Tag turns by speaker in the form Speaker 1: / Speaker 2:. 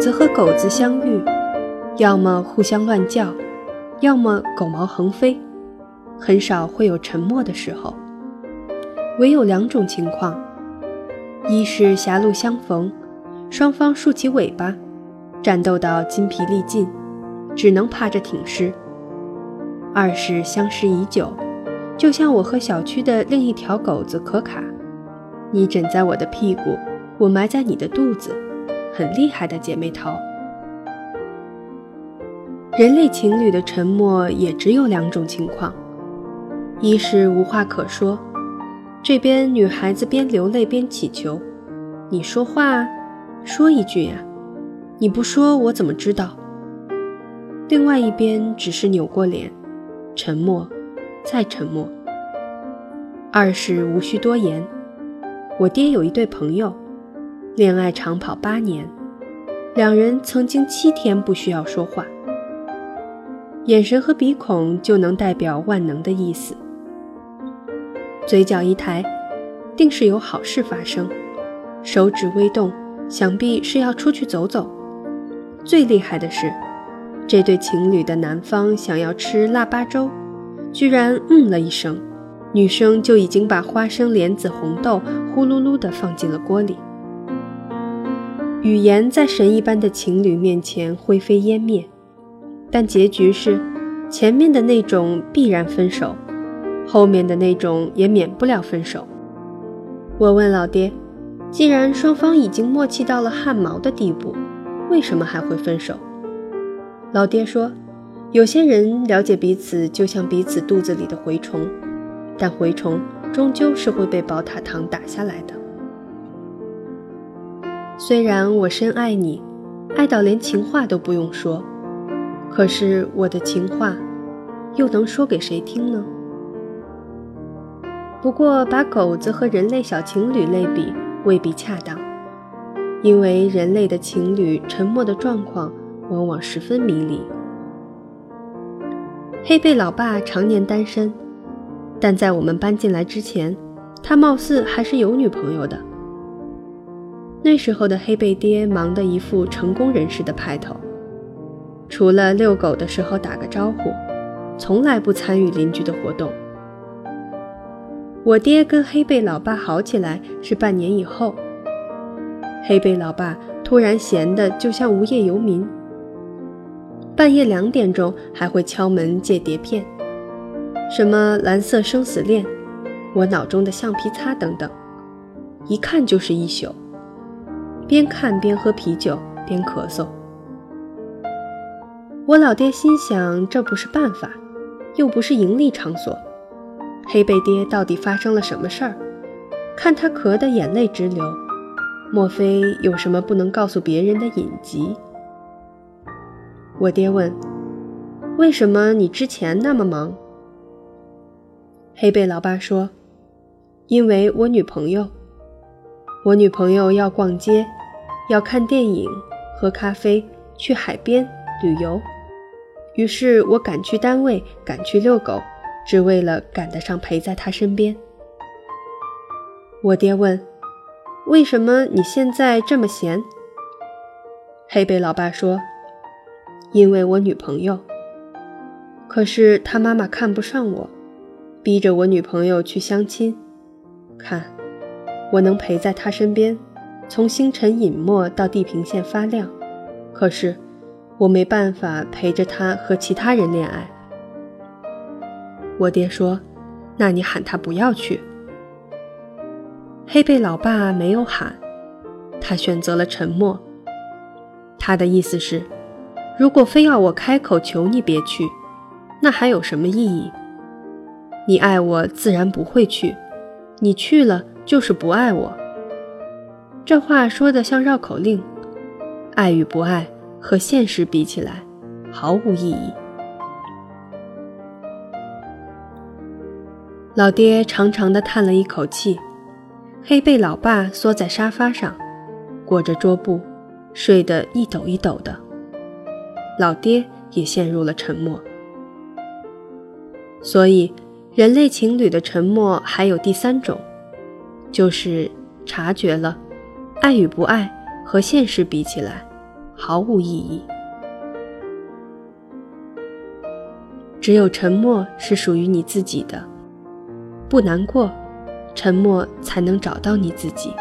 Speaker 1: 子和狗子相遇，要么互相乱叫，要么狗毛横飞，很少会有沉默的时候。唯有两种情况：一是狭路相逢，双方竖起尾巴，战斗到筋疲力尽，只能趴着挺尸；二是相识已久，就像我和小区的另一条狗子可卡，你枕在我的屁股，我埋在你的肚子，很厉害的姐妹淘。人类情侣的沉默也只有两种情况：一是无话可说。这边女孩子边流泪边乞求：“你说话，说一句呀！你不说我怎么知道？”另外一边只是扭过脸，沉默，再沉默。二是无需多言。我爹有一对朋友，恋爱长跑八年，两人曾经七天不需要说话，眼神和鼻孔就能代表万能的意思。嘴角一抬，定是有好事发生；手指微动，想必是要出去走走。最厉害的是，这对情侣的男方想要吃腊八粥，居然嗯了一声，女生就已经把花生莲子红豆呼噜噜地放进了锅里。语言在神一般的情侣面前灰飞烟灭，但结局是，前面的那种必然分手。后面的那种也免不了分手。我问老爹：“既然双方已经默契到了汗毛的地步，为什么还会分手？”老爹说：“有些人了解彼此，就像彼此肚子里的蛔虫，但蛔虫终究是会被宝塔糖打下来的。虽然我深爱你，爱到连情话都不用说，可是我的情话，又能说给谁听呢？”不过，把狗子和人类小情侣类比未必恰当，因为人类的情侣沉默的状况往往十分迷离。黑贝老爸常年单身，但在我们搬进来之前，他貌似还是有女朋友的。那时候的黑贝爹忙得一副成功人士的派头，除了遛狗的时候打个招呼，从来不参与邻居的活动。我爹跟黑贝老爸好起来是半年以后。黑贝老爸突然闲得就像无业游民，半夜两点钟还会敲门借碟片，什么《蓝色生死恋》《我脑中的橡皮擦》等等，一看就是一宿，边看边喝啤酒边咳嗽。我老爹心想，这不是办法，又不是盈利场所。黑贝爹到底发生了什么事儿？看他咳得眼泪直流，莫非有什么不能告诉别人的隐疾？我爹问：“为什么你之前那么忙？”黑贝老爸说：“因为我女朋友，我女朋友要逛街，要看电影，喝咖啡，去海边旅游，于是我赶去单位，赶去遛狗。”只为了赶得上陪在他身边。我爹问：“为什么你现在这么闲？”黑贝老爸说：“因为我女朋友。可是他妈妈看不上我，逼着我女朋友去相亲。看，我能陪在他身边，从星辰隐没到地平线发亮。可是，我没办法陪着他和其他人恋爱。”我爹说：“那你喊他不要去。”黑贝老爸没有喊，他选择了沉默。他的意思是：如果非要我开口求你别去，那还有什么意义？你爱我，自然不会去；你去了，就是不爱我。这话说的像绕口令，爱与不爱和现实比起来，毫无意义。老爹长长的叹了一口气，黑贝老爸缩在沙发上，裹着桌布，睡得一抖一抖的。老爹也陷入了沉默。所以，人类情侣的沉默还有第三种，就是察觉了，爱与不爱和现实比起来，毫无意义。只有沉默是属于你自己的，不难过，沉默才能找到你自己。